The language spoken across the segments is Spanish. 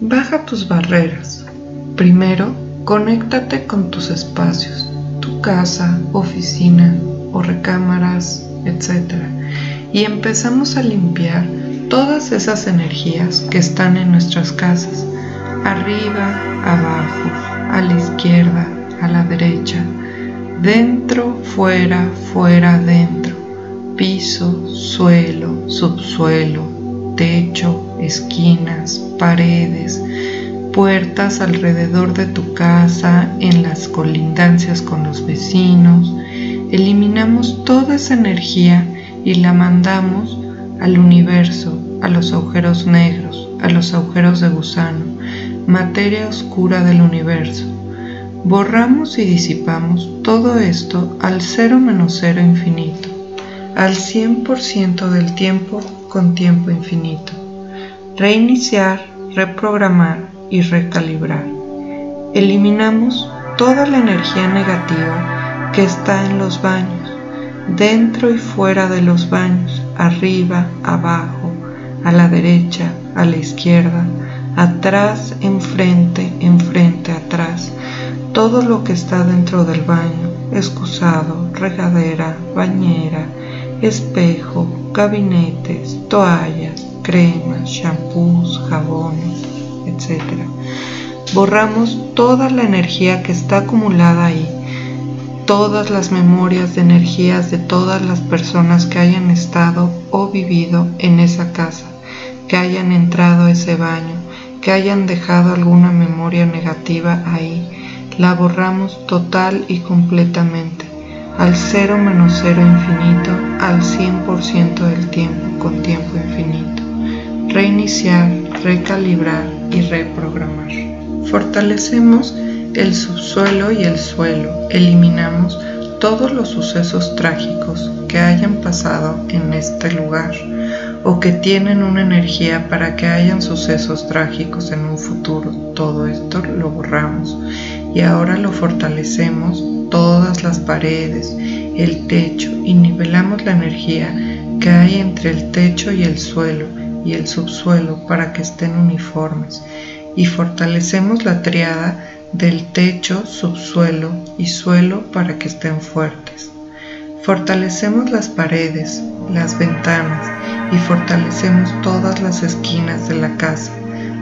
Baja tus barreras. Primero, conéctate con tus espacios, tu casa, oficina o recámaras, etc. Y empezamos a limpiar todas esas energías que están en nuestras casas, arriba, abajo, a la izquierda, a la derecha, dentro, fuera, fuera, dentro, piso, suelo, subsuelo, techo, esquinas, paredes, puertas alrededor de tu casa, en las colindancias con los vecinos. Eliminamos toda esa energía y la mandamos al universo, a los agujeros negros, a los agujeros de gusano, materia oscura del universo. Borramos y disipamos todo esto al cero menos cero infinito, al 100% del tiempo con tiempo infinito. Reiniciar, reprogramar y recalibrar. Eliminamos toda la energía negativa que está en los baños, dentro y fuera de los baños, arriba, abajo, a la derecha, a la izquierda, atrás, enfrente, enfrente, atrás, todo lo que está dentro del baño, excusado, regadera, bañera, espejo, gabinetes, toallas, cremas, shampoos, jabones, etc. Borramos toda la energía que está acumulada ahí todas las memorias de energías de todas las personas que hayan estado o vivido en esa casa, que hayan entrado a ese baño, que hayan dejado alguna memoria negativa ahí, la borramos total y completamente, al cero menos cero infinito, al 100% del tiempo con tiempo infinito. Reiniciar, recalibrar y reprogramar. Fortalecemos el subsuelo y el suelo. Eliminamos todos los sucesos trágicos que hayan pasado en este lugar o que tienen una energía para que hayan sucesos trágicos en un futuro. Todo esto lo borramos y ahora lo fortalecemos todas las paredes, el techo y nivelamos la energía que hay entre el techo y el suelo y el subsuelo para que estén uniformes y fortalecemos la triada del techo, subsuelo y suelo para que estén fuertes. Fortalecemos las paredes, las ventanas y fortalecemos todas las esquinas de la casa,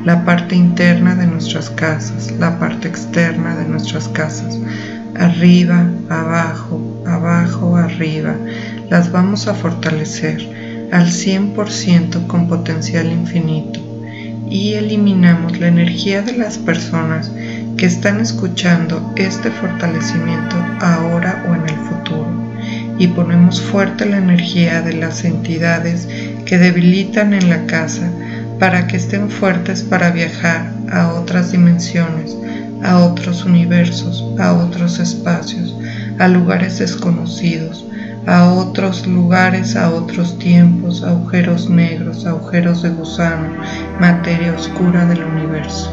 la parte interna de nuestras casas, la parte externa de nuestras casas, arriba, abajo, abajo, arriba. Las vamos a fortalecer al 100% con potencial infinito y eliminamos la energía de las personas que están escuchando este fortalecimiento ahora o en el futuro. Y ponemos fuerte la energía de las entidades que debilitan en la casa para que estén fuertes para viajar a otras dimensiones, a otros universos, a otros espacios, a lugares desconocidos, a otros lugares, a otros tiempos, agujeros negros, agujeros de gusano, materia oscura del universo.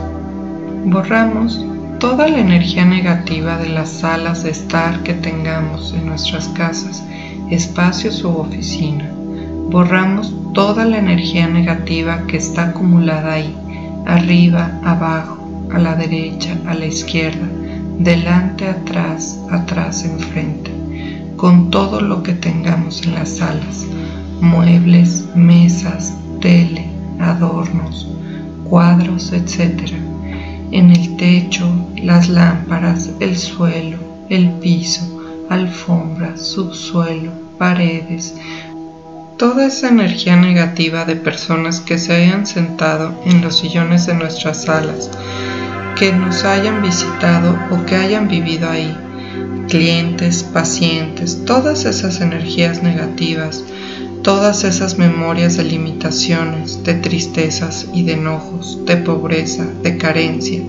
Borramos toda la energía negativa de las salas de estar que tengamos en nuestras casas, espacios u oficina. Borramos toda la energía negativa que está acumulada ahí, arriba, abajo, a la derecha, a la izquierda, delante, atrás, atrás, enfrente, con todo lo que tengamos en las salas, muebles, mesas, tele, adornos, cuadros, etc en el techo, las lámparas, el suelo, el piso, alfombra, subsuelo, paredes, toda esa energía negativa de personas que se hayan sentado en los sillones de nuestras salas, que nos hayan visitado o que hayan vivido ahí, clientes, pacientes, todas esas energías negativas, todas esas memorias de limitaciones, de tristezas y de enojos, de pobreza, de carencia,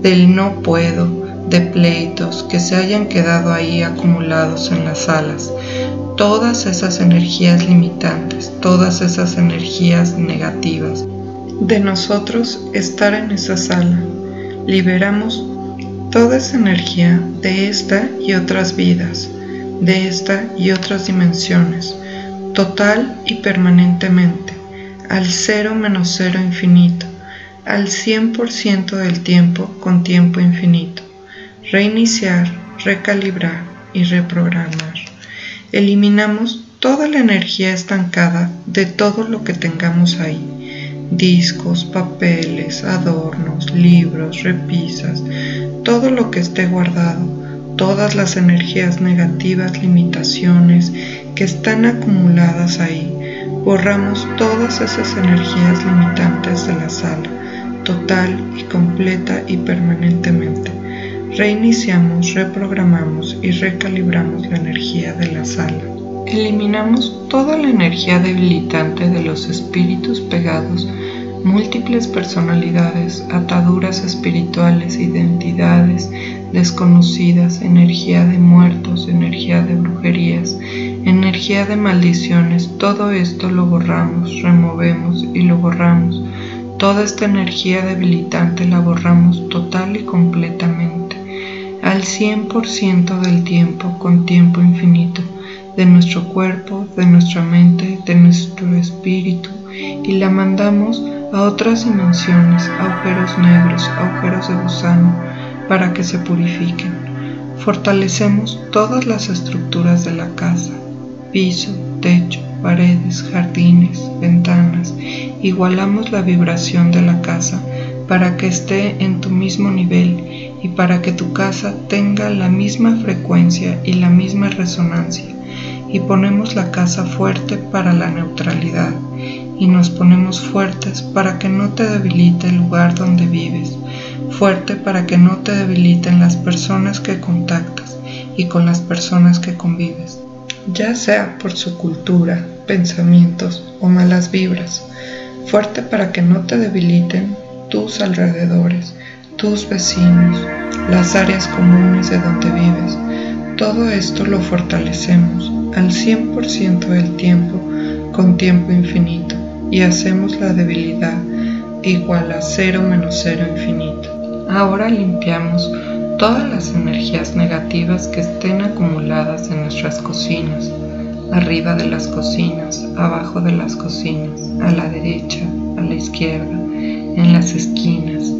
del no puedo, de pleitos que se hayan quedado ahí acumulados en las salas, todas esas energías limitantes, todas esas energías negativas. De nosotros estar en esa sala, liberamos toda esa energía de esta y otras vidas, de esta y otras dimensiones total y permanentemente, al cero menos cero infinito, al 100% del tiempo con tiempo infinito. Reiniciar, recalibrar y reprogramar. Eliminamos toda la energía estancada de todo lo que tengamos ahí. Discos, papeles, adornos, libros, repisas, todo lo que esté guardado, todas las energías negativas, limitaciones que están acumuladas ahí. Borramos todas esas energías limitantes de la sala, total y completa y permanentemente. Reiniciamos, reprogramamos y recalibramos la energía de la sala. Eliminamos toda la energía debilitante de los espíritus pegados múltiples personalidades, ataduras espirituales, identidades desconocidas, energía de muertos, energía de brujerías, energía de maldiciones, todo esto lo borramos, removemos y lo borramos. Toda esta energía debilitante la borramos total y completamente, al 100% del tiempo, con tiempo infinito, de nuestro cuerpo, de nuestra mente, de nuestro espíritu, y la mandamos a otras dimensiones, agujeros negros, agujeros de gusano, para que se purifiquen. Fortalecemos todas las estructuras de la casa, piso, techo, paredes, jardines, ventanas. Igualamos la vibración de la casa para que esté en tu mismo nivel y para que tu casa tenga la misma frecuencia y la misma resonancia. Y ponemos la casa fuerte para la neutralidad y nos ponemos fuertes para que no te debilite el lugar donde vives, fuerte para que no te debiliten las personas que contactas y con las personas que convives, ya sea por su cultura, pensamientos o malas vibras, fuerte para que no te debiliten tus alrededores, tus vecinos, las áreas comunes de donde vives. Todo esto lo fortalecemos al 100% del tiempo con tiempo infinito y hacemos la debilidad igual a cero menos cero infinito. Ahora limpiamos todas las energías negativas que estén acumuladas en nuestras cocinas, arriba de las cocinas, abajo de las cocinas, a la derecha, a la izquierda, en las esquinas,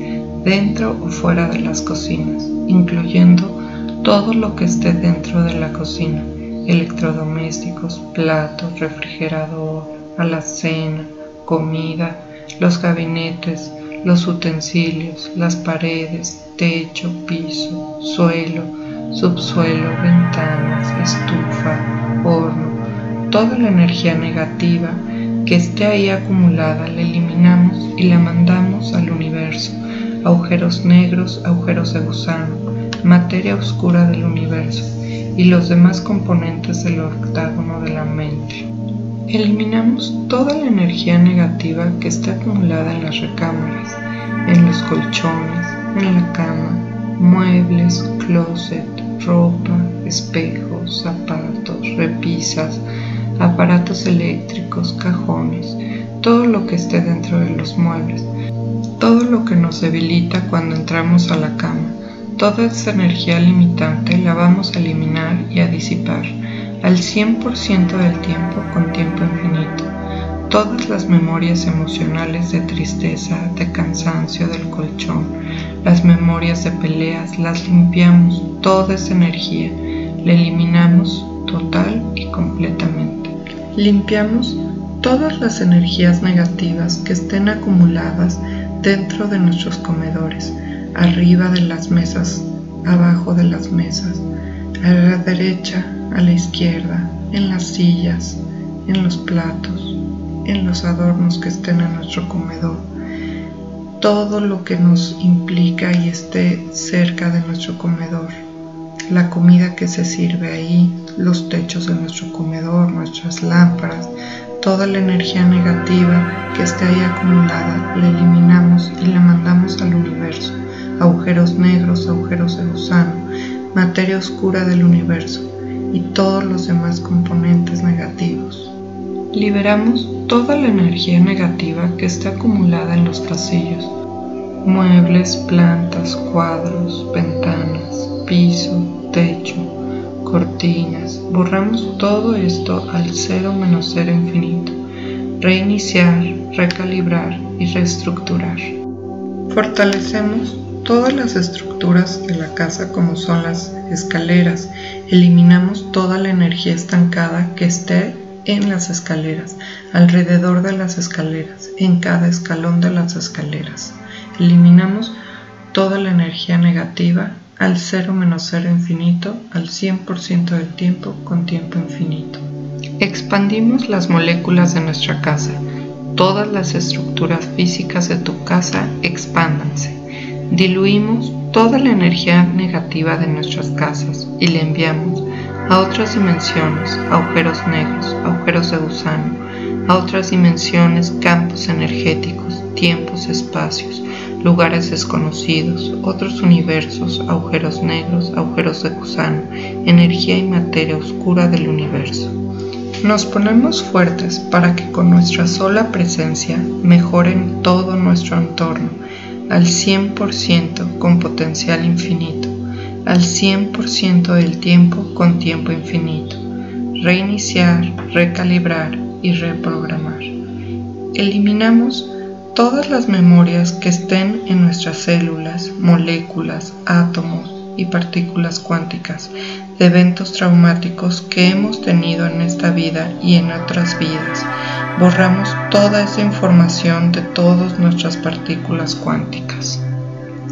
dentro o fuera de las cocinas, incluyendo todo lo que esté dentro de la cocina, electrodomésticos, platos, refrigerador, alacena, comida, los gabinetes, los utensilios, las paredes, techo, piso, suelo, subsuelo, ventanas, estufa, horno, toda la energía negativa que esté ahí acumulada la eliminamos y la mandamos al universo, agujeros negros, agujeros de gusano, materia oscura del universo y los demás componentes del octágono de la mente. Eliminamos toda la energía negativa que está acumulada en las recámaras, en los colchones, en la cama, muebles, closet, ropa, espejos, zapatos, repisas, aparatos eléctricos, cajones, todo lo que esté dentro de los muebles, todo lo que nos debilita cuando entramos a la cama. Toda esa energía limitante la vamos a eliminar y a disipar al 100% del tiempo con tiempo infinito. Todas las memorias emocionales de tristeza, de cansancio del colchón, las memorias de peleas, las limpiamos, toda esa energía, la eliminamos total y completamente. Limpiamos todas las energías negativas que estén acumuladas dentro de nuestros comedores, arriba de las mesas, abajo de las mesas, a la derecha, a la izquierda, en las sillas, en los platos, en los adornos que estén en nuestro comedor, todo lo que nos implica y esté cerca de nuestro comedor, la comida que se sirve ahí, los techos de nuestro comedor, nuestras lámparas, toda la energía negativa que esté ahí acumulada, la eliminamos y la mandamos al universo, agujeros negros, agujeros de gusano, materia oscura del universo y todos los demás componentes negativos. Liberamos toda la energía negativa que está acumulada en los pasillos, muebles, plantas, cuadros, ventanas, piso, techo, cortinas. Borramos todo esto al cero menos cero infinito. Reiniciar, recalibrar y reestructurar. Fortalecemos todas las estructuras de la casa como son las escaleras. Eliminamos toda la energía estancada que esté en las escaleras, alrededor de las escaleras, en cada escalón de las escaleras. Eliminamos toda la energía negativa al cero menos cero infinito, al 100% del tiempo con tiempo infinito. Expandimos las moléculas de nuestra casa. Todas las estructuras físicas de tu casa expándanse. Diluimos toda la energía negativa de nuestras casas y la enviamos a otras dimensiones, agujeros negros, agujeros de gusano, a otras dimensiones, campos energéticos, tiempos, espacios, lugares desconocidos, otros universos, agujeros negros, agujeros de gusano, energía y materia oscura del universo. Nos ponemos fuertes para que con nuestra sola presencia mejoren todo nuestro entorno al 100% con potencial infinito al 100% del tiempo con tiempo infinito, reiniciar, recalibrar y reprogramar. Eliminamos todas las memorias que estén en nuestras células, moléculas, átomos y partículas cuánticas de eventos traumáticos que hemos tenido en esta vida y en otras vidas. Borramos toda esa información de todas nuestras partículas cuánticas.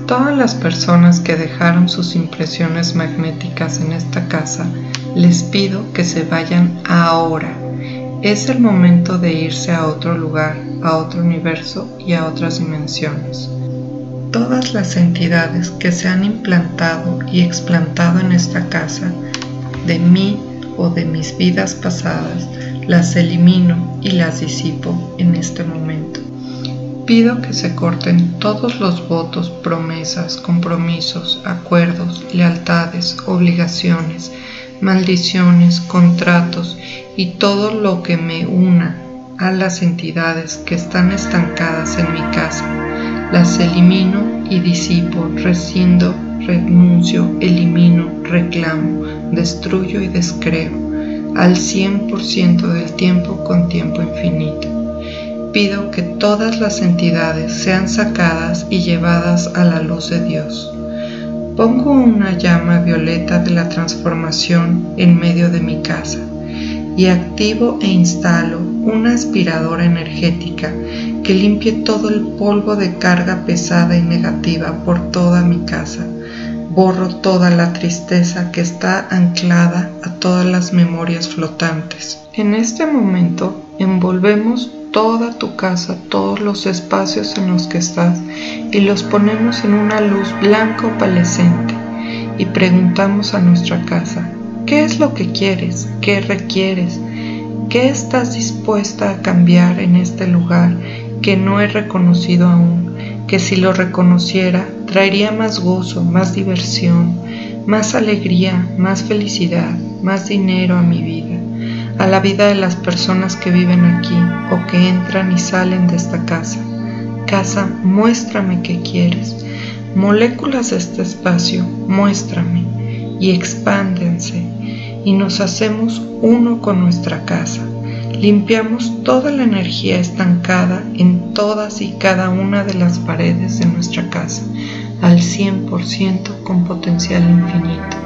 Todas las personas que dejaron sus impresiones magnéticas en esta casa, les pido que se vayan ahora. Es el momento de irse a otro lugar, a otro universo y a otras dimensiones. Todas las entidades que se han implantado y explantado en esta casa, de mí o de mis vidas pasadas, las elimino y las disipo en este momento. Pido que se corten todos los votos, promesas, compromisos, acuerdos, lealtades, obligaciones, maldiciones, contratos y todo lo que me una a las entidades que están estancadas en mi casa. Las elimino y disipo, rescindo, renuncio, elimino, reclamo, destruyo y descreo al 100% del tiempo con tiempo infinito pido que todas las entidades sean sacadas y llevadas a la luz de Dios. Pongo una llama violeta de la transformación en medio de mi casa y activo e instalo una aspiradora energética que limpie todo el polvo de carga pesada y negativa por toda mi casa. Borro toda la tristeza que está anclada a todas las memorias flotantes. En este momento envolvemos toda tu casa, todos los espacios en los que estás y los ponemos en una luz blanca opalescente y preguntamos a nuestra casa, ¿qué es lo que quieres? ¿Qué requieres? ¿Qué estás dispuesta a cambiar en este lugar que no he reconocido aún? Que si lo reconociera traería más gozo, más diversión, más alegría, más felicidad, más dinero a mi vida a la vida de las personas que viven aquí o que entran y salen de esta casa. Casa, muéstrame qué quieres. Moléculas de este espacio, muéstrame y expándense y nos hacemos uno con nuestra casa. Limpiamos toda la energía estancada en todas y cada una de las paredes de nuestra casa al 100% con potencial infinito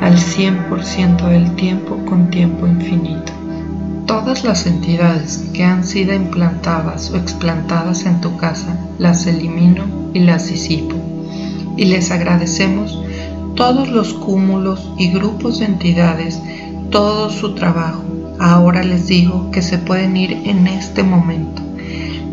al 100% del tiempo con tiempo infinito. Todas las entidades que han sido implantadas o explantadas en tu casa las elimino y las disipo. Y les agradecemos todos los cúmulos y grupos de entidades, todo su trabajo. Ahora les digo que se pueden ir en este momento.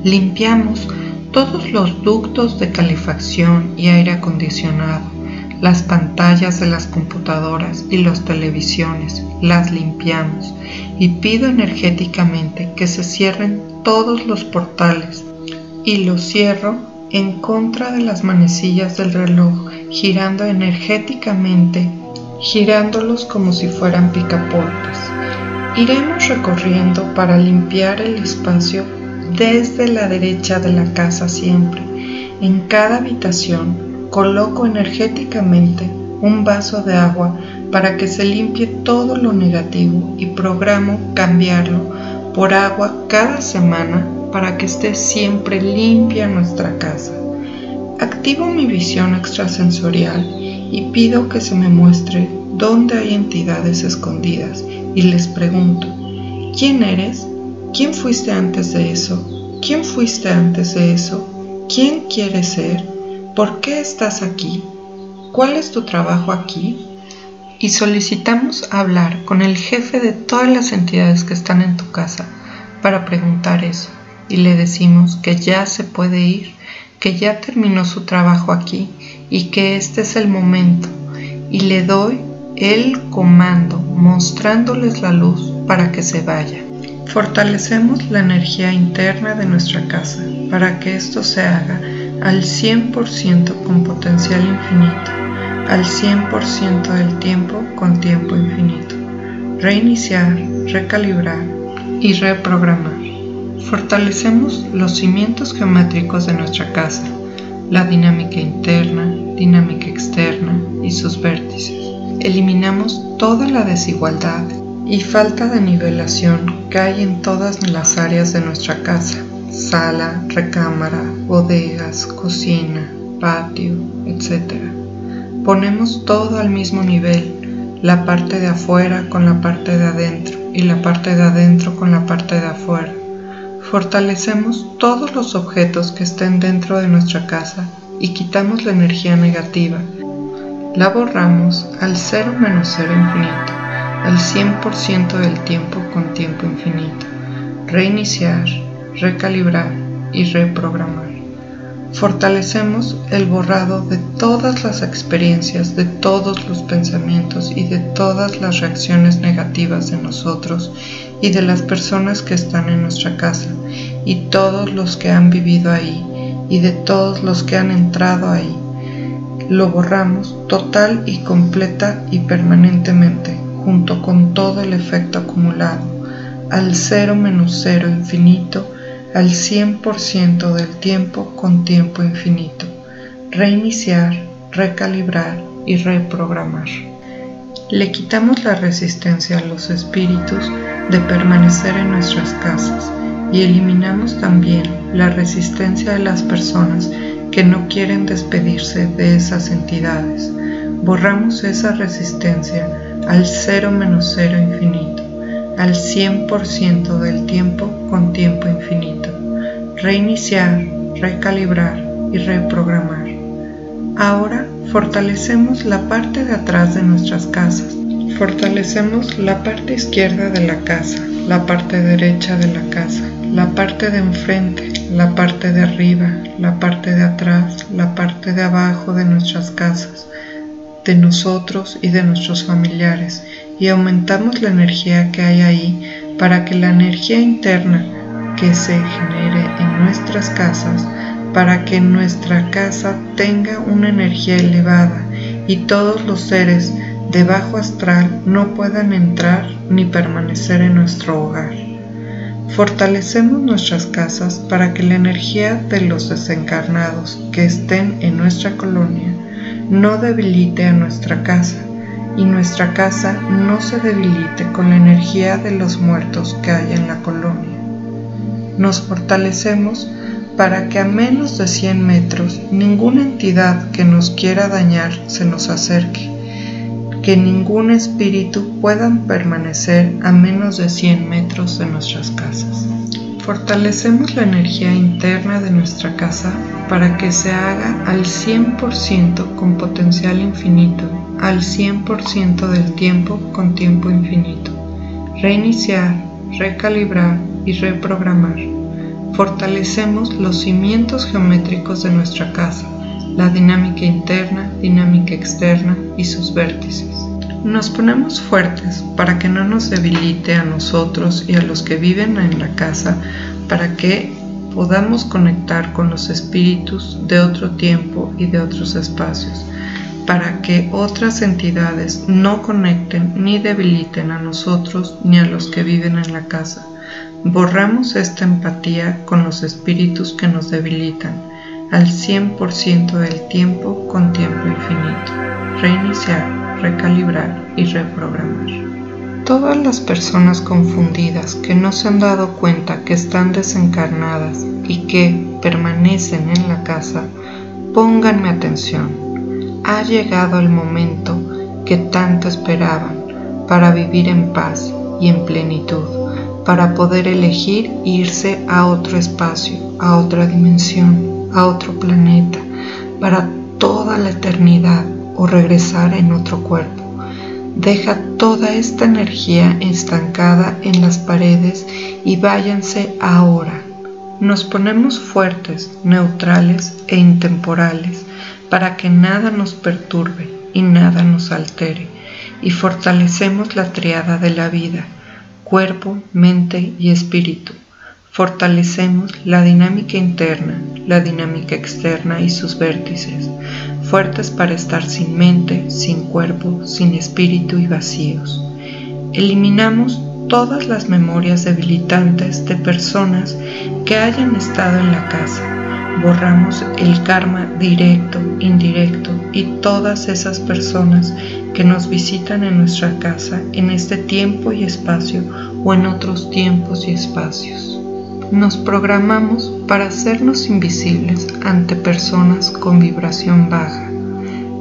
Limpiamos todos los ductos de calefacción y aire acondicionado las pantallas de las computadoras y las televisiones, las limpiamos y pido energéticamente que se cierren todos los portales y los cierro en contra de las manecillas del reloj, girando energéticamente, girándolos como si fueran picaportes. Iremos recorriendo para limpiar el espacio desde la derecha de la casa siempre, en cada habitación coloco energéticamente un vaso de agua para que se limpie todo lo negativo y programo cambiarlo por agua cada semana para que esté siempre limpia nuestra casa. Activo mi visión extrasensorial y pido que se me muestre dónde hay entidades escondidas y les pregunto, ¿quién eres? ¿Quién fuiste antes de eso? ¿Quién fuiste antes de eso? ¿Quién quieres ser? ¿Por qué estás aquí? ¿Cuál es tu trabajo aquí? Y solicitamos hablar con el jefe de todas las entidades que están en tu casa para preguntar eso. Y le decimos que ya se puede ir, que ya terminó su trabajo aquí y que este es el momento y le doy el comando mostrándoles la luz para que se vaya. Fortalecemos la energía interna de nuestra casa para que esto se haga al 100% con potencial infinito, al 100% del tiempo con tiempo infinito. Reiniciar, recalibrar y reprogramar. Fortalecemos los cimientos geométricos de nuestra casa la dinámica interna, dinámica externa y sus vértices. Eliminamos toda la desigualdad y falta de nivelación que hay en todas las áreas de nuestra casa, sala, recámara, bodegas, cocina, patio, etc. Ponemos todo al mismo nivel, la parte de afuera con la parte de adentro y la parte de adentro con la parte de afuera Fortalecemos todos los objetos que estén dentro de nuestra casa y quitamos la energía negativa. La borramos al cero menos cero infinito, al 100% del tiempo con tiempo infinito. Reiniciar, recalibrar y reprogramar. Fortalecemos el borrado de todas las experiencias, de todos los pensamientos y de todas las reacciones negativas de nosotros y de las personas que están en nuestra casa y todos los que han vivido ahí y de todos los que han entrado ahí. Lo borramos total y completa y permanentemente junto con todo el efecto acumulado al cero menos cero infinito al 100% del tiempo con tiempo infinito. Reiniciar, recalibrar y reprogramar. Le quitamos la resistencia a los espíritus de permanecer en nuestras casas y eliminamos también la resistencia de las personas que no quieren despedirse de esas entidades. Borramos esa resistencia al cero menos cero infinito, al 100% del tiempo con tiempo infinito. Reiniciar, recalibrar y reprogramar. Ahora fortalecemos la parte de atrás de nuestras casas. Fortalecemos la parte izquierda de la casa, la parte derecha de la casa, la parte de enfrente, la parte de arriba, la parte de atrás, la parte de abajo de nuestras casas, de nosotros y de nuestros familiares, y aumentamos la energía que hay ahí para que la energía interna que se genere en nuestras casas, para que nuestra casa tenga una energía elevada y todos los seres de bajo astral no puedan entrar ni permanecer en nuestro hogar. Fortalecemos nuestras casas para que la energía de los desencarnados que estén en nuestra colonia no debilite a nuestra casa y nuestra casa no se debilite con la energía de los muertos que hay en la colonia. Nos fortalecemos para que a menos de 100 metros ninguna entidad que nos quiera dañar se nos acerque que ningún espíritu pueda permanecer a menos de 100 metros de nuestras casas. Fortalecemos la energía interna de nuestra casa para que se haga al 100% con potencial infinito, al 100% del tiempo con tiempo infinito. Reiniciar, recalibrar y reprogramar. Fortalecemos los cimientos geométricos de nuestra casa la dinámica interna, dinámica externa y sus vértices. Nos ponemos fuertes para que no nos debilite a nosotros y a los que viven en la casa, para que podamos conectar con los espíritus de otro tiempo y de otros espacios, para que otras entidades no conecten ni debiliten a nosotros ni a los que viven en la casa. Borramos esta empatía con los espíritus que nos debilitan al 100% del tiempo con tiempo infinito, reiniciar, recalibrar y reprogramar. Todas las personas confundidas que no se han dado cuenta que están desencarnadas y que permanecen en la casa, pónganme atención. Ha llegado el momento que tanto esperaban para vivir en paz y en plenitud, para poder elegir irse a otro espacio, a otra dimensión, a otro planeta, para toda la eternidad o regresar en otro cuerpo. Deja toda esta energía estancada en las paredes y váyanse ahora. Nos ponemos fuertes, neutrales e intemporales para que nada nos perturbe y nada nos altere y fortalecemos la triada de la vida, cuerpo, mente y espíritu. Fortalecemos la dinámica interna, la dinámica externa y sus vértices, fuertes para estar sin mente, sin cuerpo, sin espíritu y vacíos. Eliminamos todas las memorias debilitantes de personas que hayan estado en la casa. Borramos el karma directo, indirecto y todas esas personas que nos visitan en nuestra casa en este tiempo y espacio o en otros tiempos y espacios. Nos programamos para hacernos invisibles ante personas con vibración baja.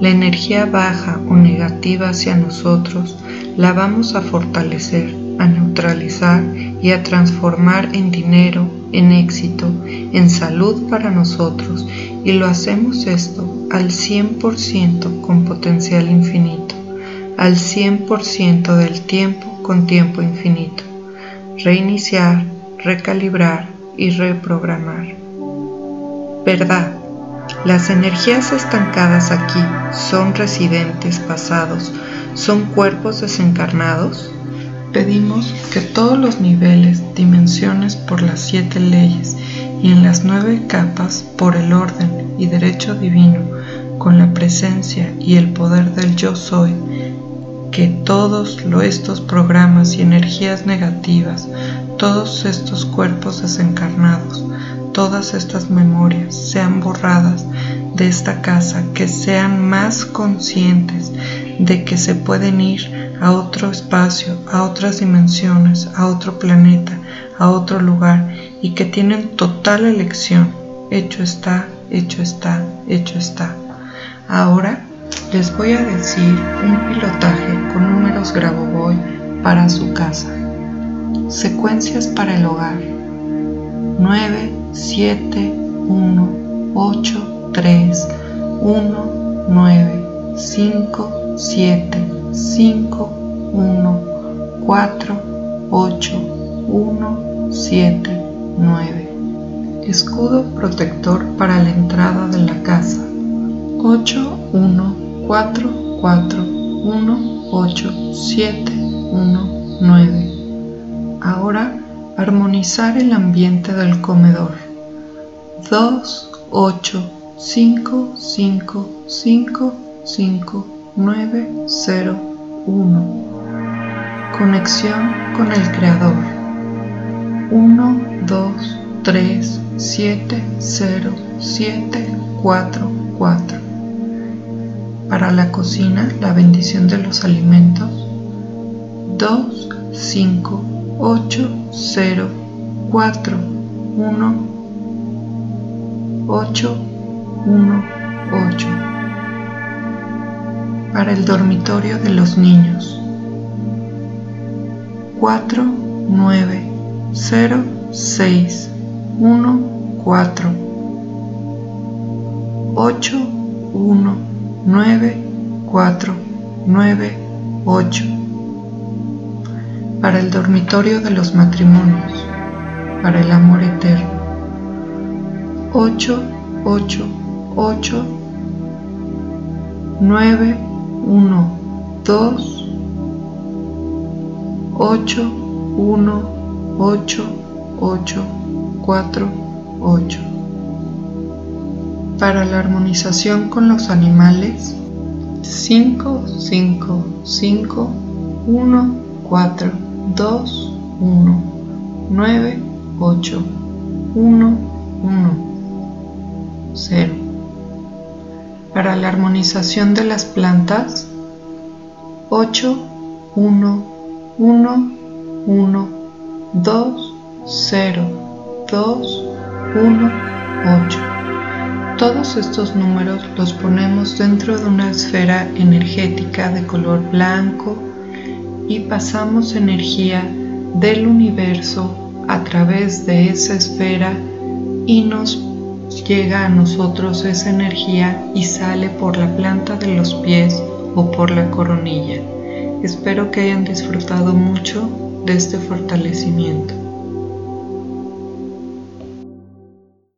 La energía baja o negativa hacia nosotros la vamos a fortalecer a neutralizar y a transformar en dinero, en éxito, en salud para nosotros y lo hacemos esto al 100% con potencial infinito, al 100% del tiempo con tiempo infinito. Reiniciar, recalibrar y reprogramar. ¿Verdad? Las energías estancadas aquí son residentes pasados, son cuerpos desencarnados. Pedimos que todos los niveles, dimensiones por las siete leyes y en las nueve capas por el orden y derecho divino, con la presencia y el poder del yo soy, que todos estos programas y energías negativas, todos estos cuerpos desencarnados, todas estas memorias sean borradas de esta casa, que sean más conscientes de que se pueden ir a otro espacio, a otras dimensiones, a otro planeta, a otro lugar y que tienen total elección. Hecho está, hecho está, hecho está. Ahora les voy a decir un pilotaje con números Grabovoi para su casa. Secuencias para el hogar. 9, 7, 1, 8, 3, 1, 9, 5, 7, 5, 1, 4, 8, 1, 7, 9. Escudo protector para la entrada de la casa. 8, 1, 4, 4, 1, 8, 7, 1, 9. Ahora armonizar el ambiente del comedor. 2, 8, 5, 5, 5, 5, 9, 0, 1. Conexión con el Creador. 1, 2, 3, 7, 0, 7, 4, 4. Para la cocina, la bendición de los alimentos. 2, 5, 8, 0, 4, 1, 8, 1, 8. Para el dormitorio de los niños. 4, 9, 0, 6, 1, 4, 8, 1, 9, 4, 9, 8 para el dormitorio de los matrimonios, para el amor eterno. 8, 8, 8, 9, 1, 2, 8, 1, 8, 8, 4, 8. Para la armonización con los animales, 5, 5, 5, 1, 4, 2, 1, 9, 8, 1, 1, 0. Para la armonización de las plantas, 8, 1, 1, 1, 2, 0, 2, 1, 8. Todos estos números los ponemos dentro de una esfera energética de color blanco y pasamos energía del universo a través de esa esfera y nos llega a nosotros esa energía y sale por la planta de los pies o por la coronilla. Espero que hayan disfrutado mucho de este fortalecimiento.